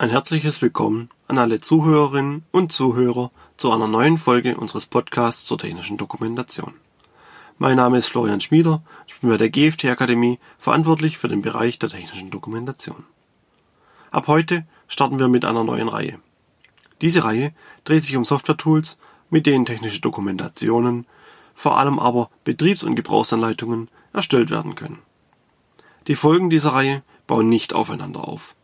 Ein herzliches Willkommen an alle Zuhörerinnen und Zuhörer zu einer neuen Folge unseres Podcasts zur technischen Dokumentation. Mein Name ist Florian Schmieder, ich bin bei der GFT Akademie verantwortlich für den Bereich der technischen Dokumentation. Ab heute starten wir mit einer neuen Reihe. Diese Reihe dreht sich um Software-Tools, mit denen technische Dokumentationen, vor allem aber Betriebs- und Gebrauchsanleitungen erstellt werden können. Die Folgen dieser Reihe bauen nicht aufeinander auf.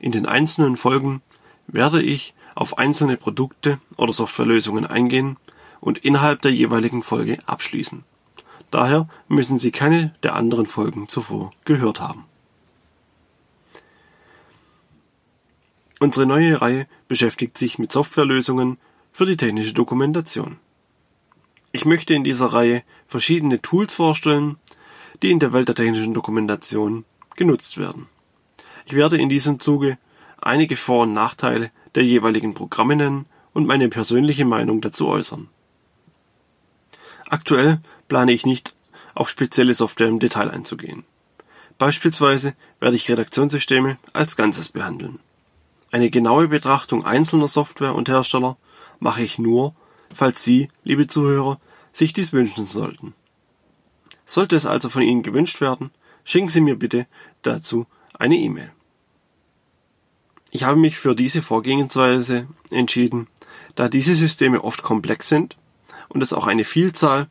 In den einzelnen Folgen werde ich auf einzelne Produkte oder Softwarelösungen eingehen und innerhalb der jeweiligen Folge abschließen. Daher müssen Sie keine der anderen Folgen zuvor gehört haben. Unsere neue Reihe beschäftigt sich mit Softwarelösungen für die technische Dokumentation. Ich möchte in dieser Reihe verschiedene Tools vorstellen, die in der Welt der technischen Dokumentation genutzt werden. Ich werde in diesem Zuge einige Vor- und Nachteile der jeweiligen Programme nennen und meine persönliche Meinung dazu äußern. Aktuell plane ich nicht auf spezielle Software im Detail einzugehen. Beispielsweise werde ich Redaktionssysteme als Ganzes behandeln. Eine genaue Betrachtung einzelner Software und Hersteller mache ich nur, falls Sie, liebe Zuhörer, sich dies wünschen sollten. Sollte es also von Ihnen gewünscht werden, schicken Sie mir bitte dazu eine E-Mail. Ich habe mich für diese Vorgehensweise entschieden, da diese Systeme oft komplex sind und es auch eine Vielzahl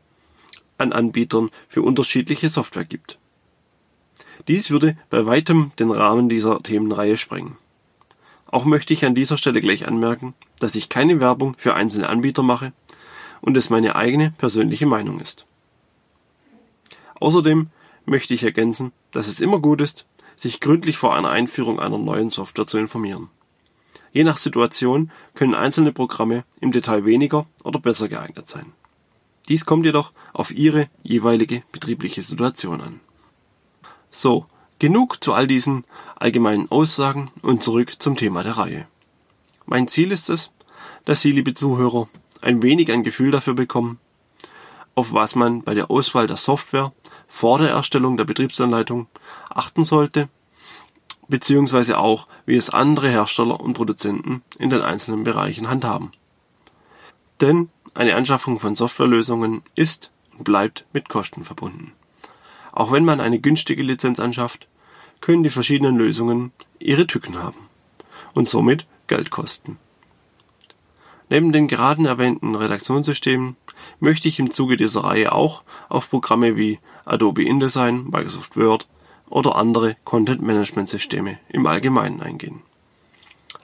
an Anbietern für unterschiedliche Software gibt. Dies würde bei weitem den Rahmen dieser Themenreihe sprengen. Auch möchte ich an dieser Stelle gleich anmerken, dass ich keine Werbung für einzelne Anbieter mache und es meine eigene persönliche Meinung ist. Außerdem möchte ich ergänzen, dass es immer gut ist, sich gründlich vor einer Einführung einer neuen Software zu informieren. Je nach Situation können einzelne Programme im Detail weniger oder besser geeignet sein. Dies kommt jedoch auf Ihre jeweilige betriebliche Situation an. So, genug zu all diesen allgemeinen Aussagen und zurück zum Thema der Reihe. Mein Ziel ist es, dass Sie, liebe Zuhörer, ein wenig ein Gefühl dafür bekommen, auf was man bei der Auswahl der Software vor der Erstellung der Betriebsanleitung achten sollte, beziehungsweise auch, wie es andere Hersteller und Produzenten in den einzelnen Bereichen handhaben. Denn eine Anschaffung von Softwarelösungen ist und bleibt mit Kosten verbunden. Auch wenn man eine günstige Lizenz anschafft, können die verschiedenen Lösungen ihre Tücken haben und somit Geld kosten. Neben den gerade erwähnten Redaktionssystemen möchte ich im Zuge dieser Reihe auch auf Programme wie Adobe InDesign, Microsoft Word oder andere Content-Management-Systeme im Allgemeinen eingehen.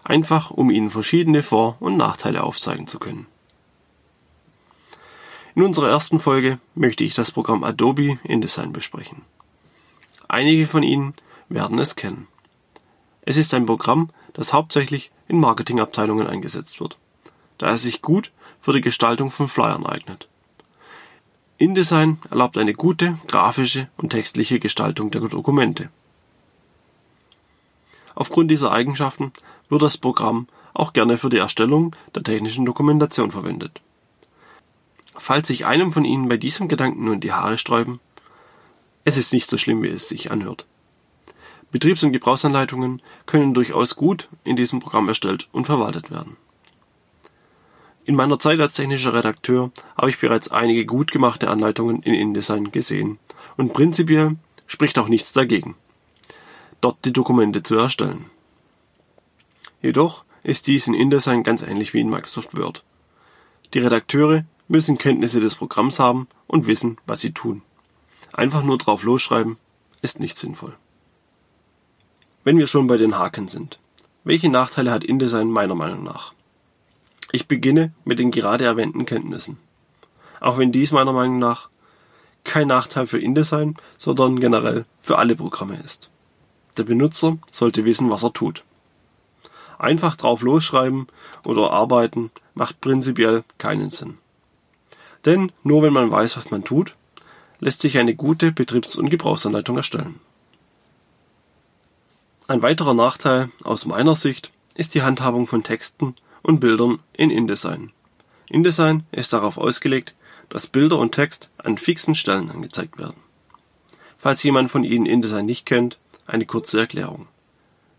Einfach um Ihnen verschiedene Vor- und Nachteile aufzeigen zu können. In unserer ersten Folge möchte ich das Programm Adobe InDesign besprechen. Einige von Ihnen werden es kennen. Es ist ein Programm, das hauptsächlich in Marketingabteilungen eingesetzt wird da er sich gut für die Gestaltung von Flyern eignet. InDesign erlaubt eine gute grafische und textliche Gestaltung der Dokumente. Aufgrund dieser Eigenschaften wird das Programm auch gerne für die Erstellung der technischen Dokumentation verwendet. Falls sich einem von Ihnen bei diesem Gedanken nun die Haare sträuben, es ist nicht so schlimm, wie es sich anhört. Betriebs- und Gebrauchsanleitungen können durchaus gut in diesem Programm erstellt und verwaltet werden. In meiner Zeit als technischer Redakteur habe ich bereits einige gut gemachte Anleitungen in InDesign gesehen und prinzipiell spricht auch nichts dagegen, dort die Dokumente zu erstellen. Jedoch ist dies in InDesign ganz ähnlich wie in Microsoft Word. Die Redakteure müssen Kenntnisse des Programms haben und wissen, was sie tun. Einfach nur drauf losschreiben ist nicht sinnvoll. Wenn wir schon bei den Haken sind. Welche Nachteile hat InDesign meiner Meinung nach? Ich beginne mit den gerade erwähnten Kenntnissen. Auch wenn dies meiner Meinung nach kein Nachteil für InDesign, sondern generell für alle Programme ist. Der Benutzer sollte wissen, was er tut. Einfach drauf losschreiben oder arbeiten macht prinzipiell keinen Sinn. Denn nur wenn man weiß, was man tut, lässt sich eine gute Betriebs- und Gebrauchsanleitung erstellen. Ein weiterer Nachteil aus meiner Sicht ist die Handhabung von Texten und Bildern in InDesign. InDesign ist darauf ausgelegt, dass Bilder und Text an fixen Stellen angezeigt werden. Falls jemand von Ihnen InDesign nicht kennt, eine kurze Erklärung.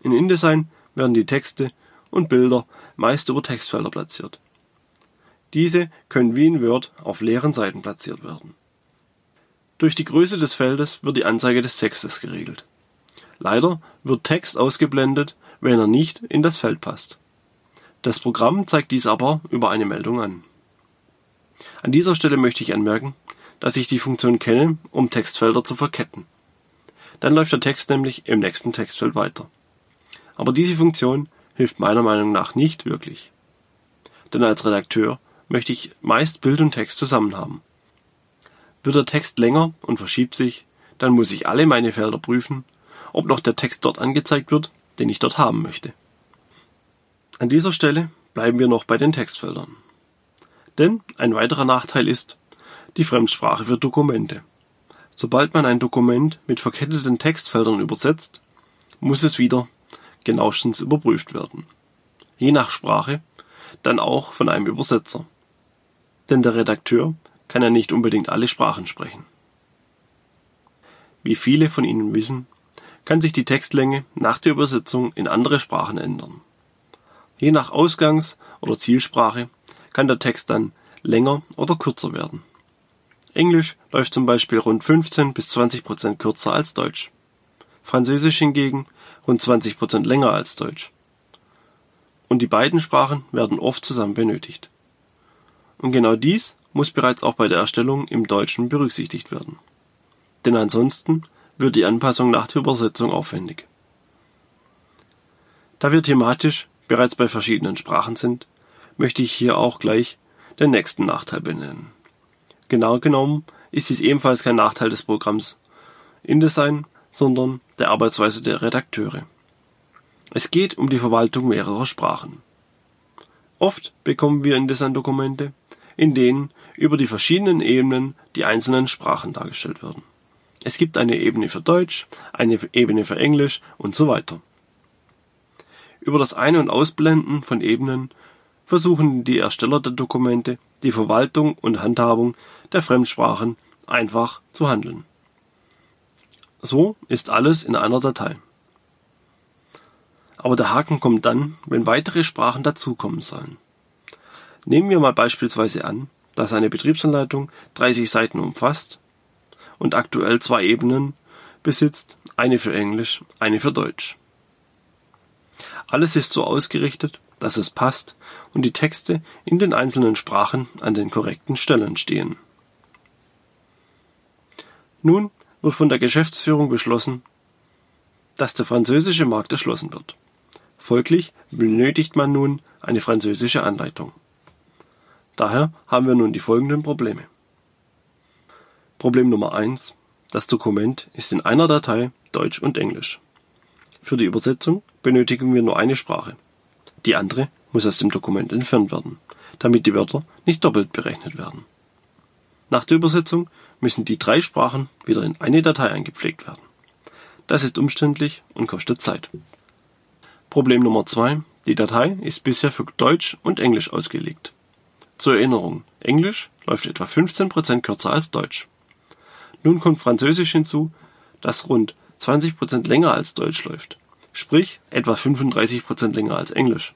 In InDesign werden die Texte und Bilder meist über Textfelder platziert. Diese können wie in Word auf leeren Seiten platziert werden. Durch die Größe des Feldes wird die Anzeige des Textes geregelt. Leider wird Text ausgeblendet, wenn er nicht in das Feld passt. Das Programm zeigt dies aber über eine Meldung an. An dieser Stelle möchte ich anmerken, dass ich die Funktion kenne, um Textfelder zu verketten. Dann läuft der Text nämlich im nächsten Textfeld weiter. Aber diese Funktion hilft meiner Meinung nach nicht wirklich. Denn als Redakteur möchte ich meist Bild und Text zusammen haben. Wird der Text länger und verschiebt sich, dann muss ich alle meine Felder prüfen, ob noch der Text dort angezeigt wird, den ich dort haben möchte. An dieser Stelle bleiben wir noch bei den Textfeldern. Denn ein weiterer Nachteil ist die Fremdsprache für Dokumente. Sobald man ein Dokument mit verketteten Textfeldern übersetzt, muss es wieder genauestens überprüft werden. Je nach Sprache dann auch von einem Übersetzer. Denn der Redakteur kann ja nicht unbedingt alle Sprachen sprechen. Wie viele von Ihnen wissen, kann sich die Textlänge nach der Übersetzung in andere Sprachen ändern. Je nach Ausgangs- oder Zielsprache kann der Text dann länger oder kürzer werden. Englisch läuft zum Beispiel rund 15 bis 20 Prozent kürzer als Deutsch. Französisch hingegen rund 20 Prozent länger als Deutsch. Und die beiden Sprachen werden oft zusammen benötigt. Und genau dies muss bereits auch bei der Erstellung im Deutschen berücksichtigt werden. Denn ansonsten wird die Anpassung nach der Übersetzung aufwendig. Da wir thematisch bereits bei verschiedenen Sprachen sind, möchte ich hier auch gleich den nächsten Nachteil benennen. Genau genommen ist dies ebenfalls kein Nachteil des Programms InDesign, sondern der Arbeitsweise der Redakteure. Es geht um die Verwaltung mehrerer Sprachen. Oft bekommen wir InDesign-Dokumente, in denen über die verschiedenen Ebenen die einzelnen Sprachen dargestellt werden. Es gibt eine Ebene für Deutsch, eine Ebene für Englisch und so weiter. Über das Ein- und Ausblenden von Ebenen versuchen die Ersteller der Dokumente, die Verwaltung und Handhabung der Fremdsprachen einfach zu handeln. So ist alles in einer Datei. Aber der Haken kommt dann, wenn weitere Sprachen dazukommen sollen. Nehmen wir mal beispielsweise an, dass eine Betriebsanleitung 30 Seiten umfasst und aktuell zwei Ebenen besitzt, eine für Englisch, eine für Deutsch. Alles ist so ausgerichtet, dass es passt und die Texte in den einzelnen Sprachen an den korrekten Stellen stehen. Nun wird von der Geschäftsführung beschlossen, dass der französische Markt erschlossen wird. Folglich benötigt man nun eine französische Anleitung. Daher haben wir nun die folgenden Probleme. Problem Nummer eins: Das Dokument ist in einer Datei Deutsch und Englisch. Für die Übersetzung benötigen wir nur eine Sprache. Die andere muss aus dem Dokument entfernt werden, damit die Wörter nicht doppelt berechnet werden. Nach der Übersetzung müssen die drei Sprachen wieder in eine Datei eingepflegt werden. Das ist umständlich und kostet Zeit. Problem Nummer zwei: Die Datei ist bisher für Deutsch und Englisch ausgelegt. Zur Erinnerung, Englisch läuft etwa 15% kürzer als Deutsch. Nun kommt Französisch hinzu, das rund 20% länger als Deutsch läuft, sprich etwa 35% länger als Englisch.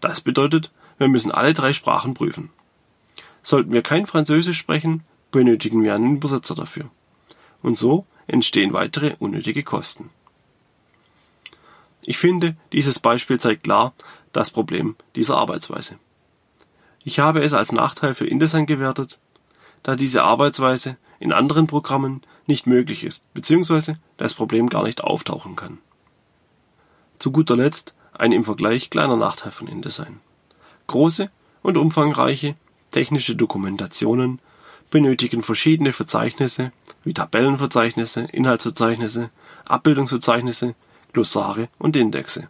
Das bedeutet, wir müssen alle drei Sprachen prüfen. Sollten wir kein Französisch sprechen, benötigen wir einen Übersetzer dafür. Und so entstehen weitere unnötige Kosten. Ich finde, dieses Beispiel zeigt klar das Problem dieser Arbeitsweise. Ich habe es als Nachteil für InDesign gewertet, da diese Arbeitsweise in anderen Programmen nicht möglich ist bzw. das Problem gar nicht auftauchen kann. Zu guter Letzt ein im Vergleich kleiner Nachteil von InDesign. Große und umfangreiche technische Dokumentationen benötigen verschiedene Verzeichnisse wie Tabellenverzeichnisse, Inhaltsverzeichnisse, Abbildungsverzeichnisse, Glossare und Indexe.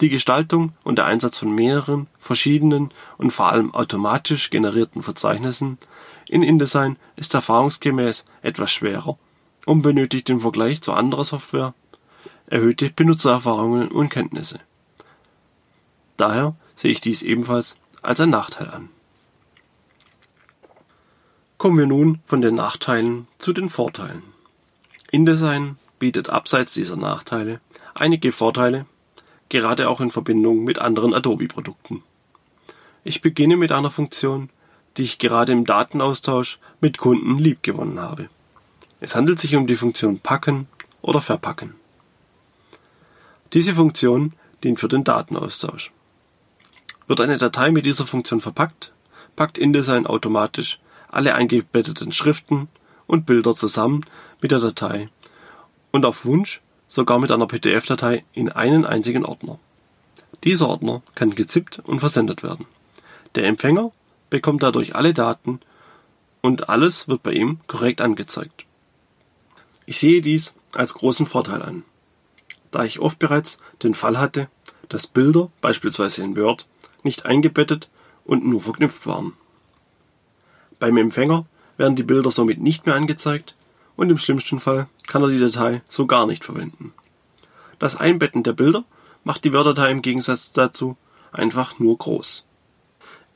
Die Gestaltung und der Einsatz von mehreren, verschiedenen und vor allem automatisch generierten Verzeichnissen in InDesign ist erfahrungsgemäß etwas schwerer und benötigt im Vergleich zu anderer Software erhöhte Benutzererfahrungen und Kenntnisse. Daher sehe ich dies ebenfalls als ein Nachteil an. Kommen wir nun von den Nachteilen zu den Vorteilen. InDesign bietet abseits dieser Nachteile einige Vorteile, gerade auch in Verbindung mit anderen Adobe-Produkten. Ich beginne mit einer Funktion, die ich gerade im Datenaustausch mit Kunden liebgewonnen habe. Es handelt sich um die Funktion Packen oder Verpacken. Diese Funktion dient für den Datenaustausch. Wird eine Datei mit dieser Funktion verpackt, packt InDesign automatisch alle eingebetteten Schriften und Bilder zusammen mit der Datei und auf Wunsch sogar mit einer PDF-Datei in einen einzigen Ordner. Dieser Ordner kann gezippt und versendet werden. Der Empfänger bekommt dadurch alle Daten und alles wird bei ihm korrekt angezeigt. Ich sehe dies als großen Vorteil an, da ich oft bereits den Fall hatte, dass Bilder, beispielsweise in Word, nicht eingebettet und nur verknüpft waren. Beim Empfänger werden die Bilder somit nicht mehr angezeigt und im schlimmsten Fall kann er die Datei so gar nicht verwenden. Das Einbetten der Bilder macht die Word-Datei im Gegensatz dazu einfach nur groß.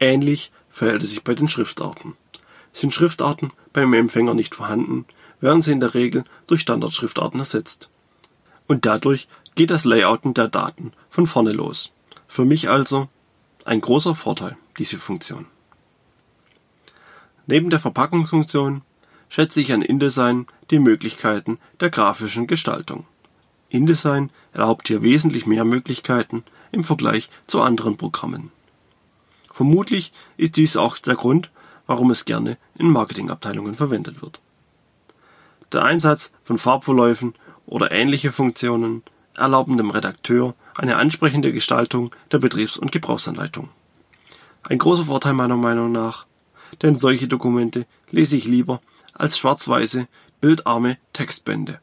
Ähnlich verhält es sich bei den Schriftarten. Sind Schriftarten beim Empfänger nicht vorhanden, werden sie in der Regel durch Standardschriftarten ersetzt. Und dadurch geht das Layouten der Daten von vorne los. Für mich also ein großer Vorteil, diese Funktion. Neben der Verpackungsfunktion schätze ich an InDesign die Möglichkeiten der grafischen Gestaltung. InDesign erlaubt hier wesentlich mehr Möglichkeiten im Vergleich zu anderen Programmen. Vermutlich ist dies auch der Grund, warum es gerne in Marketingabteilungen verwendet wird. Der Einsatz von Farbverläufen oder ähnliche Funktionen erlauben dem Redakteur eine ansprechende Gestaltung der Betriebs- und Gebrauchsanleitung. Ein großer Vorteil meiner Meinung nach, denn solche Dokumente lese ich lieber als schwarz-weiße, bildarme Textbände.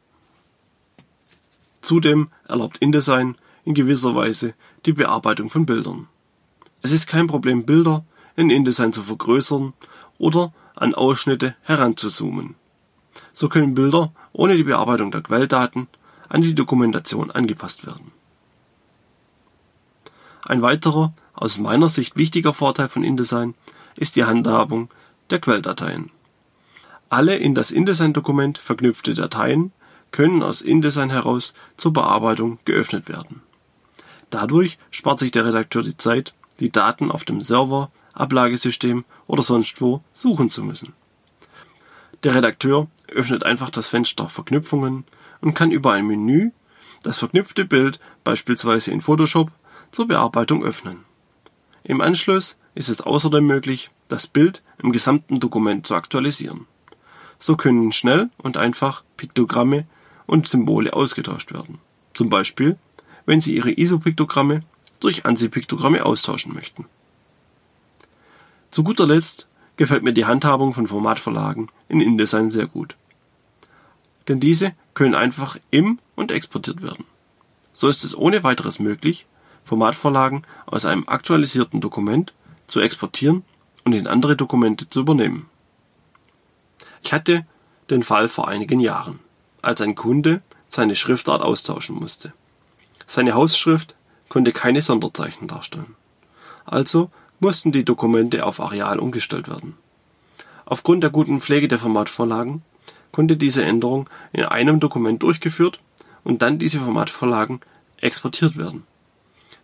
Zudem erlaubt InDesign in gewisser Weise die Bearbeitung von Bildern. Es ist kein Problem, Bilder in InDesign zu vergrößern oder an Ausschnitte heranzuzoomen. So können Bilder ohne die Bearbeitung der Quelldaten an die Dokumentation angepasst werden. Ein weiterer, aus meiner Sicht wichtiger Vorteil von InDesign ist die Handhabung der Quelldateien. Alle in das InDesign-Dokument verknüpfte Dateien können aus InDesign heraus zur Bearbeitung geöffnet werden. Dadurch spart sich der Redakteur die Zeit, die Daten auf dem Server, Ablagesystem oder sonst wo suchen zu müssen. Der Redakteur öffnet einfach das Fenster Verknüpfungen und kann über ein Menü das verknüpfte Bild beispielsweise in Photoshop zur Bearbeitung öffnen. Im Anschluss ist es außerdem möglich, das Bild im gesamten Dokument zu aktualisieren. So können schnell und einfach Piktogramme und Symbole ausgetauscht werden. Zum Beispiel, wenn Sie Ihre ISO-Piktogramme durch ANSI-Piktogramme austauschen möchten. Zu guter Letzt gefällt mir die Handhabung von Formatverlagen in InDesign sehr gut. Denn diese können einfach im- und exportiert werden. So ist es ohne weiteres möglich, Formatvorlagen aus einem aktualisierten Dokument zu exportieren und in andere Dokumente zu übernehmen. Ich hatte den Fall vor einigen Jahren, als ein Kunde seine Schriftart austauschen musste. Seine Hausschrift konnte keine Sonderzeichen darstellen. Also mussten die Dokumente auf Areal umgestellt werden. Aufgrund der guten Pflege der Formatvorlagen konnte diese Änderung in einem Dokument durchgeführt und dann diese Formatvorlagen exportiert werden.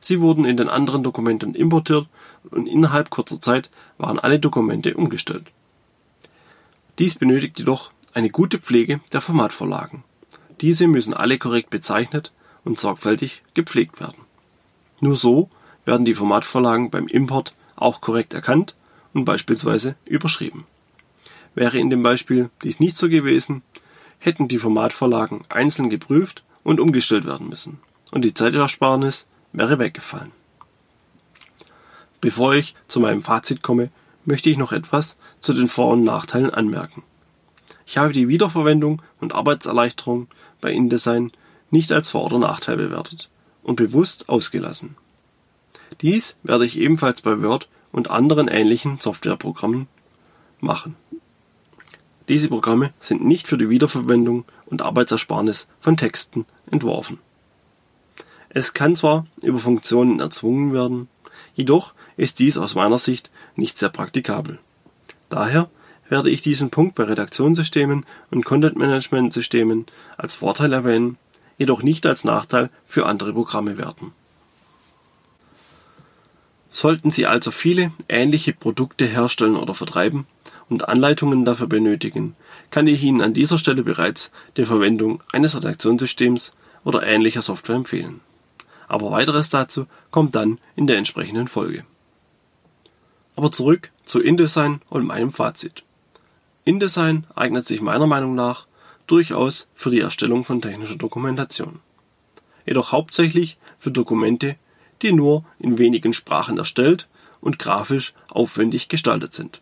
Sie wurden in den anderen Dokumenten importiert und innerhalb kurzer Zeit waren alle Dokumente umgestellt. Dies benötigt jedoch eine gute Pflege der Formatvorlagen. Diese müssen alle korrekt bezeichnet und sorgfältig gepflegt werden. Nur so werden die Formatvorlagen beim Import auch korrekt erkannt und beispielsweise überschrieben. Wäre in dem Beispiel dies nicht so gewesen, hätten die Formatvorlagen einzeln geprüft und umgestellt werden müssen und die Zeitersparnis wäre weggefallen. Bevor ich zu meinem Fazit komme, möchte ich noch etwas zu den Vor- und Nachteilen anmerken. Ich habe die Wiederverwendung und Arbeitserleichterung bei InDesign nicht als Vor- oder Nachteil bewertet und bewusst ausgelassen. Dies werde ich ebenfalls bei Word und anderen ähnlichen Softwareprogrammen machen. Diese Programme sind nicht für die Wiederverwendung und Arbeitsersparnis von Texten entworfen. Es kann zwar über Funktionen erzwungen werden, jedoch ist dies aus meiner Sicht nicht sehr praktikabel. Daher werde ich diesen Punkt bei Redaktionssystemen und Content-Management-Systemen als Vorteil erwähnen, jedoch nicht als Nachteil für andere Programme werten. Sollten Sie also viele ähnliche Produkte herstellen oder vertreiben und Anleitungen dafür benötigen, kann ich Ihnen an dieser Stelle bereits die Verwendung eines Redaktionssystems oder ähnlicher Software empfehlen. Aber weiteres dazu kommt dann in der entsprechenden Folge. Aber zurück zu InDesign und meinem Fazit. InDesign eignet sich meiner Meinung nach durchaus für die Erstellung von technischer Dokumentation. Jedoch hauptsächlich für Dokumente, die nur in wenigen Sprachen erstellt und grafisch aufwendig gestaltet sind.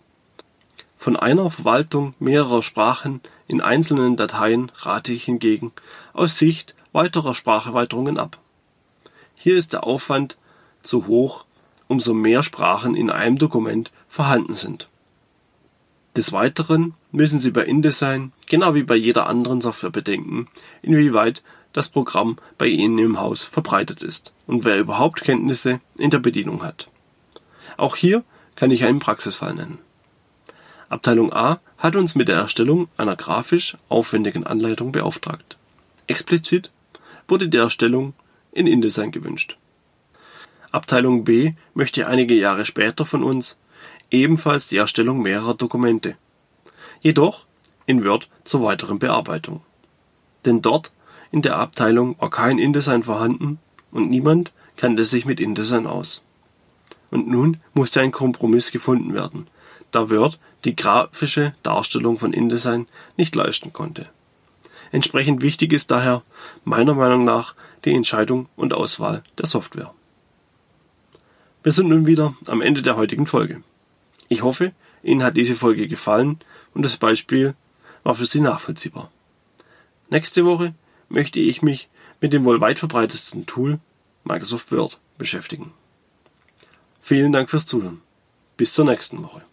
Von einer Verwaltung mehrerer Sprachen in einzelnen Dateien rate ich hingegen aus Sicht weiterer Spracherweiterungen ab. Hier ist der Aufwand zu hoch, umso mehr Sprachen in einem Dokument vorhanden sind. Des Weiteren müssen Sie bei InDesign, genau wie bei jeder anderen Software bedenken, inwieweit das Programm bei Ihnen im Haus verbreitet ist und wer überhaupt Kenntnisse in der Bedienung hat. Auch hier kann ich einen Praxisfall nennen. Abteilung A hat uns mit der Erstellung einer grafisch aufwendigen Anleitung beauftragt. Explizit wurde die Erstellung in InDesign gewünscht. Abteilung B möchte einige Jahre später von uns ebenfalls die Erstellung mehrerer Dokumente, jedoch in Word zur weiteren Bearbeitung. Denn dort in der Abteilung war kein InDesign vorhanden und niemand kannte sich mit InDesign aus. Und nun musste ein Kompromiss gefunden werden, da Word die grafische Darstellung von InDesign nicht leisten konnte. Entsprechend wichtig ist daher meiner Meinung nach die Entscheidung und Auswahl der Software. Wir sind nun wieder am Ende der heutigen Folge. Ich hoffe, Ihnen hat diese Folge gefallen und das Beispiel war für Sie nachvollziehbar. Nächste Woche möchte ich mich mit dem wohl weit verbreitetsten Tool Microsoft Word beschäftigen. Vielen Dank fürs Zuhören. Bis zur nächsten Woche.